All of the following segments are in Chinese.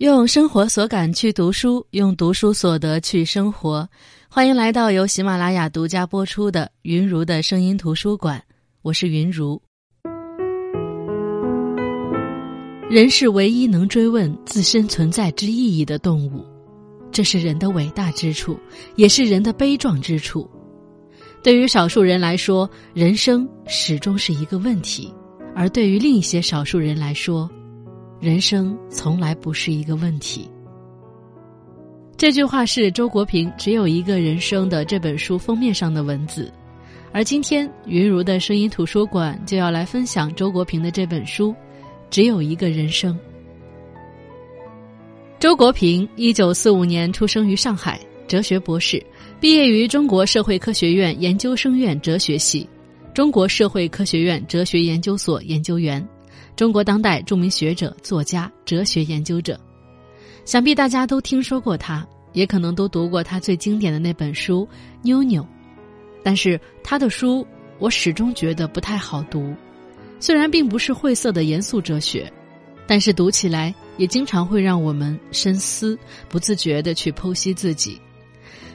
用生活所感去读书，用读书所得去生活。欢迎来到由喜马拉雅独家播出的《云如的声音图书馆》，我是云如。人是唯一能追问自身存在之意义的动物，这是人的伟大之处，也是人的悲壮之处。对于少数人来说，人生始终是一个问题；而对于另一些少数人来说，人生从来不是一个问题。这句话是周国平《只有一个人生》的这本书封面上的文字，而今天云如的声音图书馆就要来分享周国平的这本书《只有一个人生》。周国平一九四五年出生于上海，哲学博士，毕业于中国社会科学院研究生院哲学系，中国社会科学院哲学研究所研究员。中国当代著名学者、作家、哲学研究者，想必大家都听说过他，也可能都读过他最经典的那本书《妞妞》。但是他的书，我始终觉得不太好读。虽然并不是晦涩的严肃哲学，但是读起来也经常会让我们深思，不自觉的去剖析自己。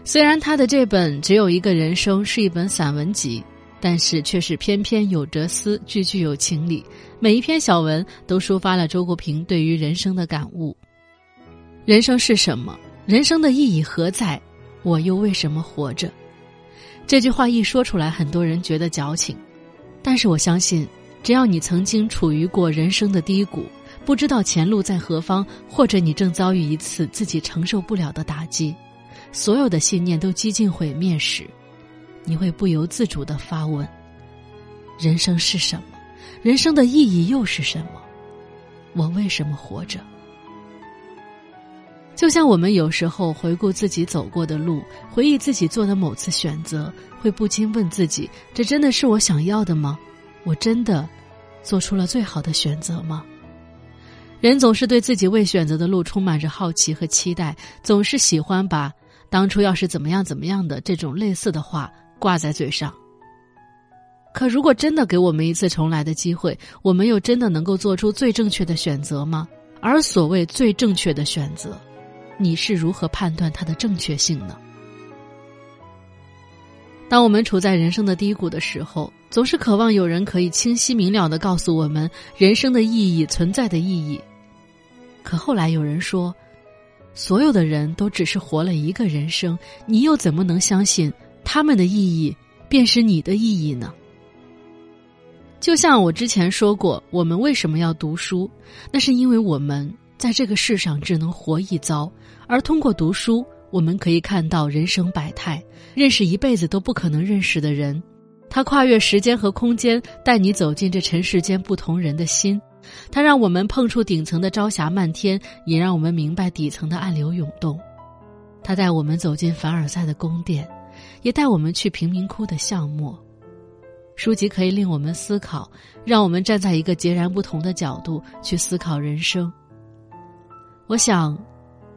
虽然他的这本《只有一个人生》是一本散文集。但是却是篇篇有哲思，句句有情理。每一篇小文都抒发了周国平对于人生的感悟。人生是什么？人生的意义何在？我又为什么活着？这句话一说出来，很多人觉得矫情。但是我相信，只要你曾经处于过人生的低谷，不知道前路在何方，或者你正遭遇一次自己承受不了的打击，所有的信念都几近毁灭时。你会不由自主的发问：人生是什么？人生的意义又是什么？我为什么活着？就像我们有时候回顾自己走过的路，回忆自己做的某次选择，会不禁问自己：这真的是我想要的吗？我真的做出了最好的选择吗？人总是对自己未选择的路充满着好奇和期待，总是喜欢把“当初要是怎么样怎么样的”这种类似的话。挂在嘴上。可如果真的给我们一次重来的机会，我们又真的能够做出最正确的选择吗？而所谓最正确的选择，你是如何判断它的正确性呢？当我们处在人生的低谷的时候，总是渴望有人可以清晰明了的告诉我们人生的意义、存在的意义。可后来有人说，所有的人都只是活了一个人生，你又怎么能相信？他们的意义，便是你的意义呢。就像我之前说过，我们为什么要读书？那是因为我们在这个世上只能活一遭，而通过读书，我们可以看到人生百态，认识一辈子都不可能认识的人。他跨越时间和空间，带你走进这尘世间不同人的心。他让我们碰触顶层的朝霞漫天，也让我们明白底层的暗流涌动。他带我们走进凡尔赛的宫殿。也带我们去贫民窟的巷陌，书籍可以令我们思考，让我们站在一个截然不同的角度去思考人生。我想，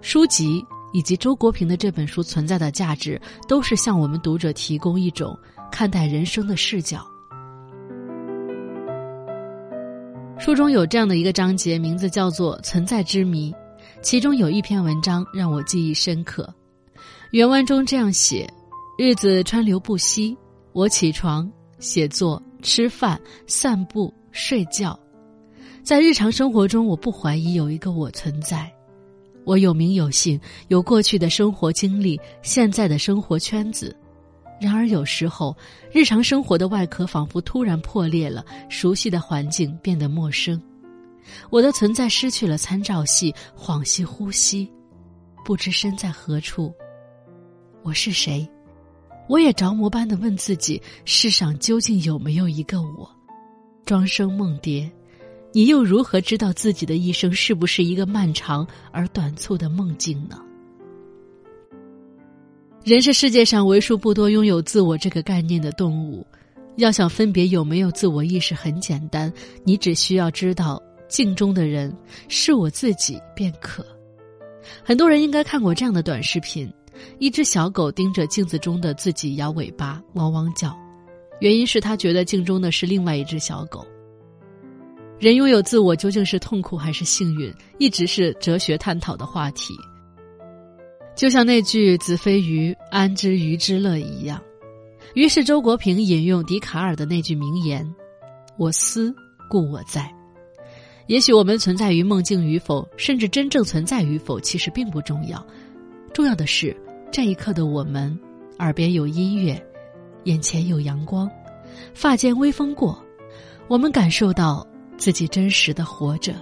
书籍以及周国平的这本书存在的价值，都是向我们读者提供一种看待人生的视角。书中有这样的一个章节，名字叫做《存在之谜》，其中有一篇文章让我记忆深刻。原文中这样写。日子川流不息，我起床、写作、吃饭、散步、睡觉，在日常生活中，我不怀疑有一个我存在。我有名有姓，有过去的生活经历，现在的生活圈子。然而有时候，日常生活的外壳仿佛突然破裂了，熟悉的环境变得陌生，我的存在失去了参照系，恍兮呼吸，不知身在何处。我是谁？我也着魔般的问自己：世上究竟有没有一个我？庄生梦蝶，你又如何知道自己的一生是不是一个漫长而短促的梦境呢？人是世界上为数不多拥有自我这个概念的动物。要想分别有没有自我意识，很简单，你只需要知道镜中的人是我自己便可。很多人应该看过这样的短视频。一只小狗盯着镜子中的自己摇尾巴，汪汪叫，原因是他觉得镜中的是另外一只小狗。人拥有自我究竟是痛苦还是幸运，一直是哲学探讨的话题。就像那句“子非鱼，安知鱼之乐”一样。于是周国平引用笛卡尔的那句名言：“我思故我在。”也许我们存在于梦境与否，甚至真正存在与否，其实并不重要。重要的是这一刻的我们，耳边有音乐，眼前有阳光，发间微风过，我们感受到自己真实的活着，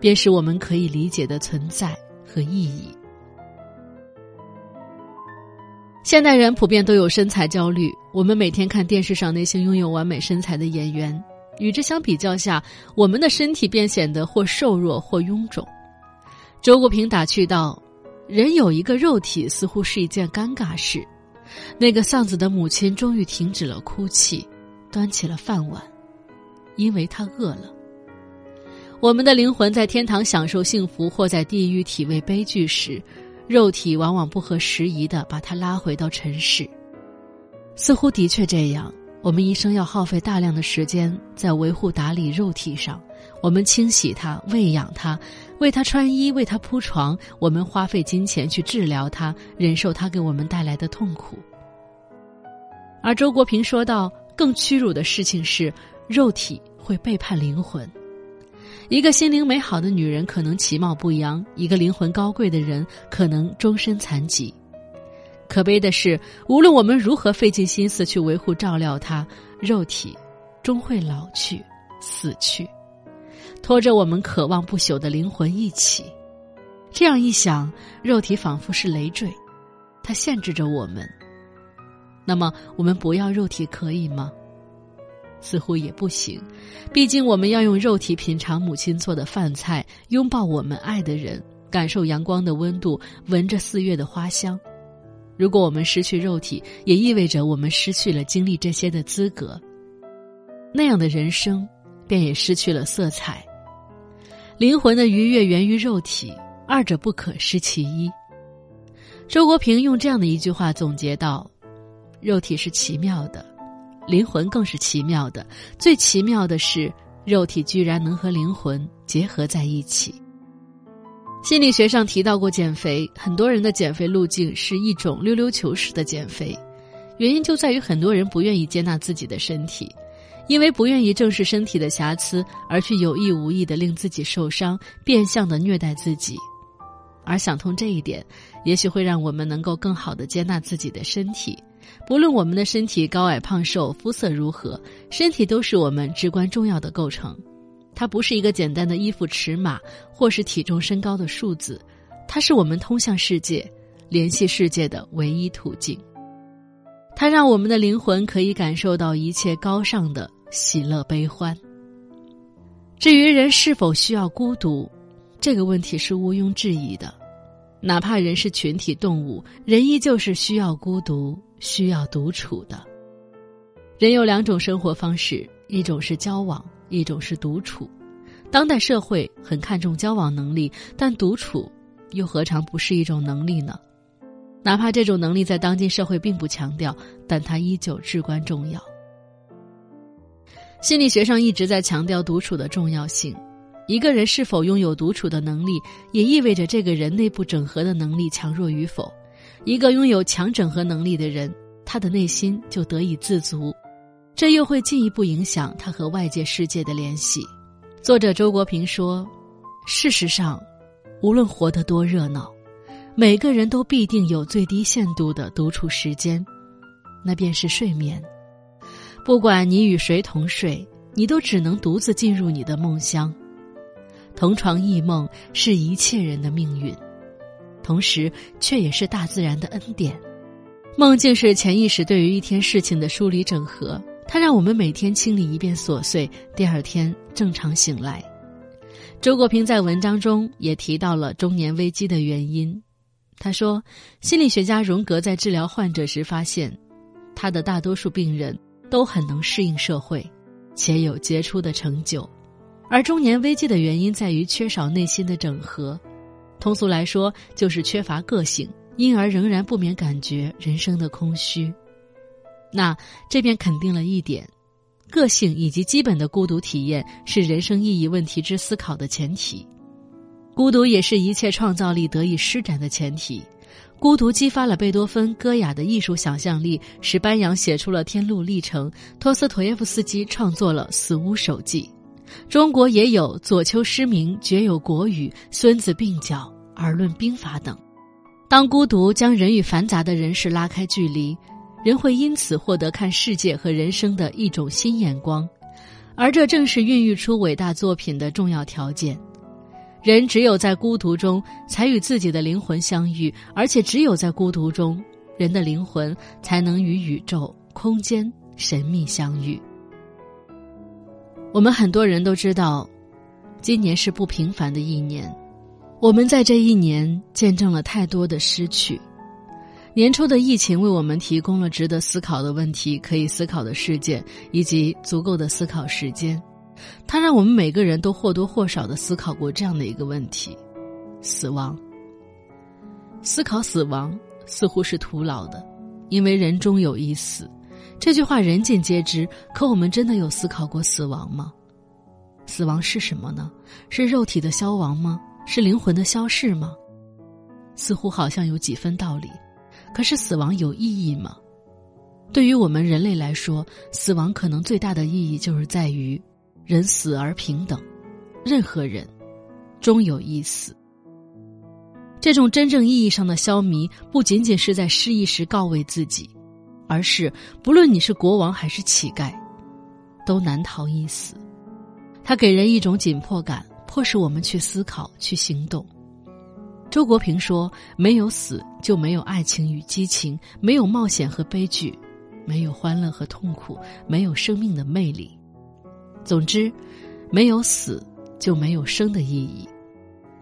便是我们可以理解的存在和意义。现代人普遍都有身材焦虑。我们每天看电视上那些拥有完美身材的演员，与之相比较下，我们的身体便显得或瘦弱或臃肿。周国平打趣道：“人有一个肉体，似乎是一件尴尬事。”那个丧子的母亲终于停止了哭泣，端起了饭碗，因为她饿了。我们的灵魂在天堂享受幸福，或在地狱体味悲剧时。肉体往往不合时宜的把它拉回到尘世，似乎的确这样。我们一生要耗费大量的时间在维护打理肉体上，我们清洗它、喂养它、为它穿衣、为它铺床。我们花费金钱去治疗它，忍受它给我们带来的痛苦。而周国平说到：“更屈辱的事情是，肉体会背叛灵魂。”一个心灵美好的女人可能其貌不扬，一个灵魂高贵的人可能终身残疾。可悲的是，无论我们如何费尽心思去维护照料它，肉体终会老去、死去，拖着我们渴望不朽的灵魂一起。这样一想，肉体仿佛是累赘，它限制着我们。那么，我们不要肉体可以吗？似乎也不行，毕竟我们要用肉体品尝母亲做的饭菜，拥抱我们爱的人，感受阳光的温度，闻着四月的花香。如果我们失去肉体，也意味着我们失去了经历这些的资格。那样的人生，便也失去了色彩。灵魂的愉悦源于肉体，二者不可失其一。周国平用这样的一句话总结道：“肉体是奇妙的。”灵魂更是奇妙的，最奇妙的是，肉体居然能和灵魂结合在一起。心理学上提到过减肥，很多人的减肥路径是一种溜溜球式的减肥，原因就在于很多人不愿意接纳自己的身体，因为不愿意正视身体的瑕疵，而去有意无意的令自己受伤，变相的虐待自己。而想通这一点，也许会让我们能够更好的接纳自己的身体。不论我们的身体高矮胖瘦、肤色如何，身体都是我们至关重要的构成。它不是一个简单的衣服尺码，或是体重身高的数字，它是我们通向世界、联系世界的唯一途径。它让我们的灵魂可以感受到一切高尚的喜乐悲欢。至于人是否需要孤独，这个问题是毋庸置疑的。哪怕人是群体动物，人依旧是需要孤独。需要独处的人有两种生活方式，一种是交往，一种是独处。当代社会很看重交往能力，但独处又何尝不是一种能力呢？哪怕这种能力在当今社会并不强调，但它依旧至关重要。心理学上一直在强调独处的重要性。一个人是否拥有独处的能力，也意味着这个人内部整合的能力强弱与否。一个拥有强整合能力的人，他的内心就得以自足，这又会进一步影响他和外界世界的联系。作者周国平说：“事实上，无论活得多热闹，每个人都必定有最低限度的独处时间，那便是睡眠。不管你与谁同睡，你都只能独自进入你的梦乡。同床异梦是一切人的命运。”同时，却也是大自然的恩典。梦境是潜意识对于一天事情的梳理整合，它让我们每天清理一遍琐碎，第二天正常醒来。周国平在文章中也提到了中年危机的原因。他说，心理学家荣格在治疗患者时发现，他的大多数病人都很能适应社会，且有杰出的成就，而中年危机的原因在于缺少内心的整合。通俗来说，就是缺乏个性，因而仍然不免感觉人生的空虚。那这便肯定了一点：个性以及基本的孤独体验是人生意义问题之思考的前提。孤独也是一切创造力得以施展的前提。孤独激发了贝多芬歌雅的艺术想象力，使班扬写出了《天路历程》，托斯妥耶夫斯基创作了《死屋手记》。中国也有“左丘失明，绝有国语；孙子鬓角，而论兵法”等。当孤独将人与繁杂的人事拉开距离，人会因此获得看世界和人生的一种新眼光，而这正是孕育出伟大作品的重要条件。人只有在孤独中，才与自己的灵魂相遇，而且只有在孤独中，人的灵魂才能与宇宙、空间神秘相遇。我们很多人都知道，今年是不平凡的一年，我们在这一年见证了太多的失去。年初的疫情为我们提供了值得思考的问题、可以思考的事件以及足够的思考时间。它让我们每个人都或多或少的思考过这样的一个问题：死亡。思考死亡似乎是徒劳的，因为人终有一死。这句话人尽皆知，可我们真的有思考过死亡吗？死亡是什么呢？是肉体的消亡吗？是灵魂的消逝吗？似乎好像有几分道理，可是死亡有意义吗？对于我们人类来说，死亡可能最大的意义就是在于。人死而平等，任何人终有一死。这种真正意义上的消弭，不仅仅是在失意时告慰自己，而是不论你是国王还是乞丐，都难逃一死。它给人一种紧迫感，迫使我们去思考、去行动。周国平说：“没有死，就没有爱情与激情，没有冒险和悲剧，没有欢乐和痛苦，没有生命的魅力。”总之，没有死就没有生的意义。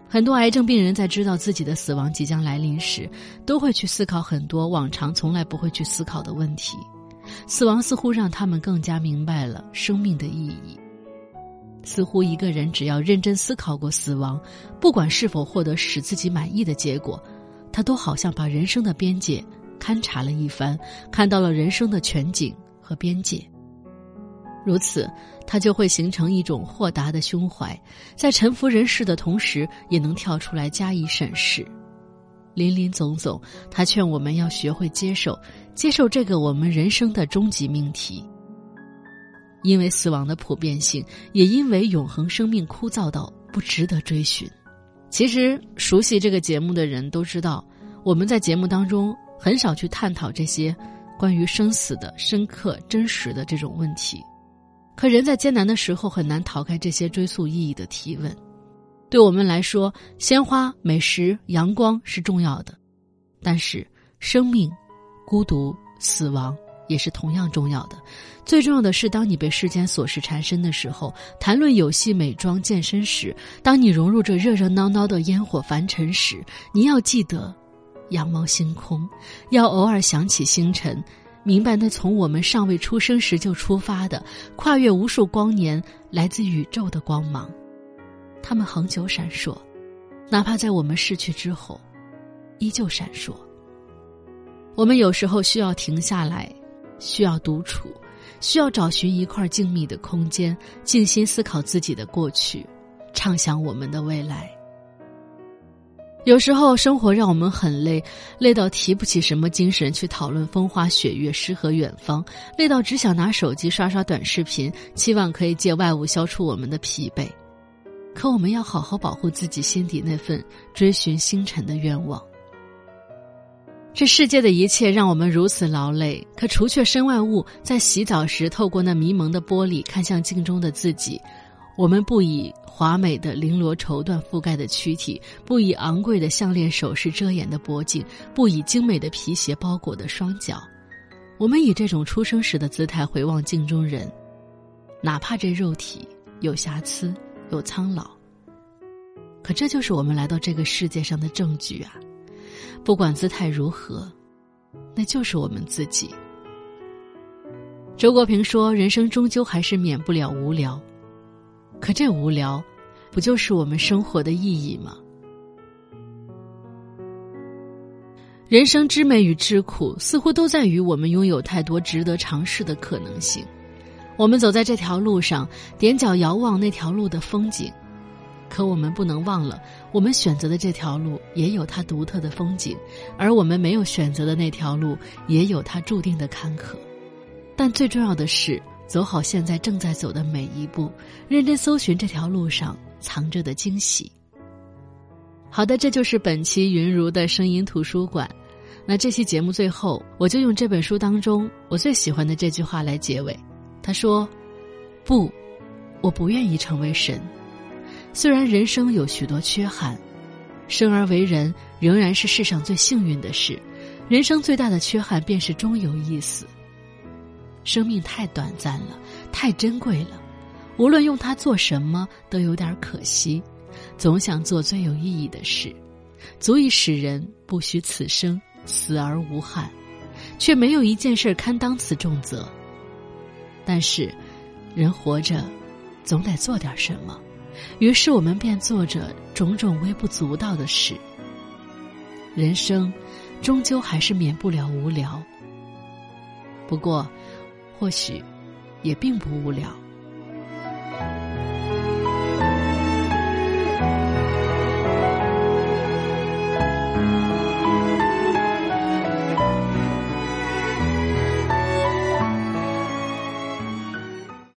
很多癌症病人在知道自己的死亡即将来临时，都会去思考很多往常从来不会去思考的问题。死亡似乎让他们更加明白了生命的意义。似乎一个人只要认真思考过死亡，不管是否获得使自己满意的结果，他都好像把人生的边界勘察了一番，看到了人生的全景和边界。如此，他就会形成一种豁达的胸怀，在臣服人世的同时，也能跳出来加以审视。林林总总，他劝我们要学会接受，接受这个我们人生的终极命题。因为死亡的普遍性，也因为永恒生命枯燥到不值得追寻。其实，熟悉这个节目的人都知道，我们在节目当中很少去探讨这些关于生死的深刻、真实的这种问题。可人在艰难的时候很难逃开这些追溯意义的提问。对我们来说，鲜花、美食、阳光是重要的，但是生命、孤独、死亡也是同样重要的。最重要的是，当你被世间琐事缠身的时候，谈论游戏、美妆、健身时，当你融入这热热闹闹的烟火凡尘时，你要记得仰望星空，要偶尔想起星辰。明白那从我们尚未出生时就出发的、跨越无数光年、来自宇宙的光芒，它们恒久闪烁，哪怕在我们逝去之后，依旧闪烁。我们有时候需要停下来，需要独处，需要找寻一块静谧的空间，静心思考自己的过去，畅想我们的未来。有时候生活让我们很累，累到提不起什么精神去讨论风花雪月、诗和远方，累到只想拿手机刷刷短视频，期望可以借外物消除我们的疲惫。可我们要好好保护自己心底那份追寻星辰的愿望。这世界的一切让我们如此劳累，可除却身外物，在洗澡时透过那迷蒙的玻璃看向镜中的自己。我们不以华美的绫罗绸缎覆盖的躯体，不以昂贵的项链首饰遮掩的脖颈，不以精美的皮鞋包裹的双脚，我们以这种出生时的姿态回望镜中人，哪怕这肉体有瑕疵、有苍老，可这就是我们来到这个世界上的证据啊！不管姿态如何，那就是我们自己。周国平说：“人生终究还是免不了无聊。”可这无聊，不就是我们生活的意义吗？人生之美与之苦，似乎都在于我们拥有太多值得尝试的可能性。我们走在这条路上，踮脚遥望那条路的风景，可我们不能忘了，我们选择的这条路也有它独特的风景，而我们没有选择的那条路也有它注定的坎坷。但最重要的是，走好现在正在走的每一步，认真搜寻这条路上藏着的惊喜。好的，这就是本期云如的声音图书馆。那这期节目最后，我就用这本书当中我最喜欢的这句话来结尾。他说：“不，我不愿意成为神。虽然人生有许多缺憾，生而为人仍然是世上最幸运的事。人生最大的缺憾便是终有一死。生命太短暂了，太珍贵了，无论用它做什么都有点可惜。总想做最有意义的事，足以使人不虚此生，死而无憾，却没有一件事堪当此重责。”但是，人活着，总得做点什么。于是我们便做着种种微不足道的事。人生，终究还是免不了无聊。不过，或许，也并不无聊。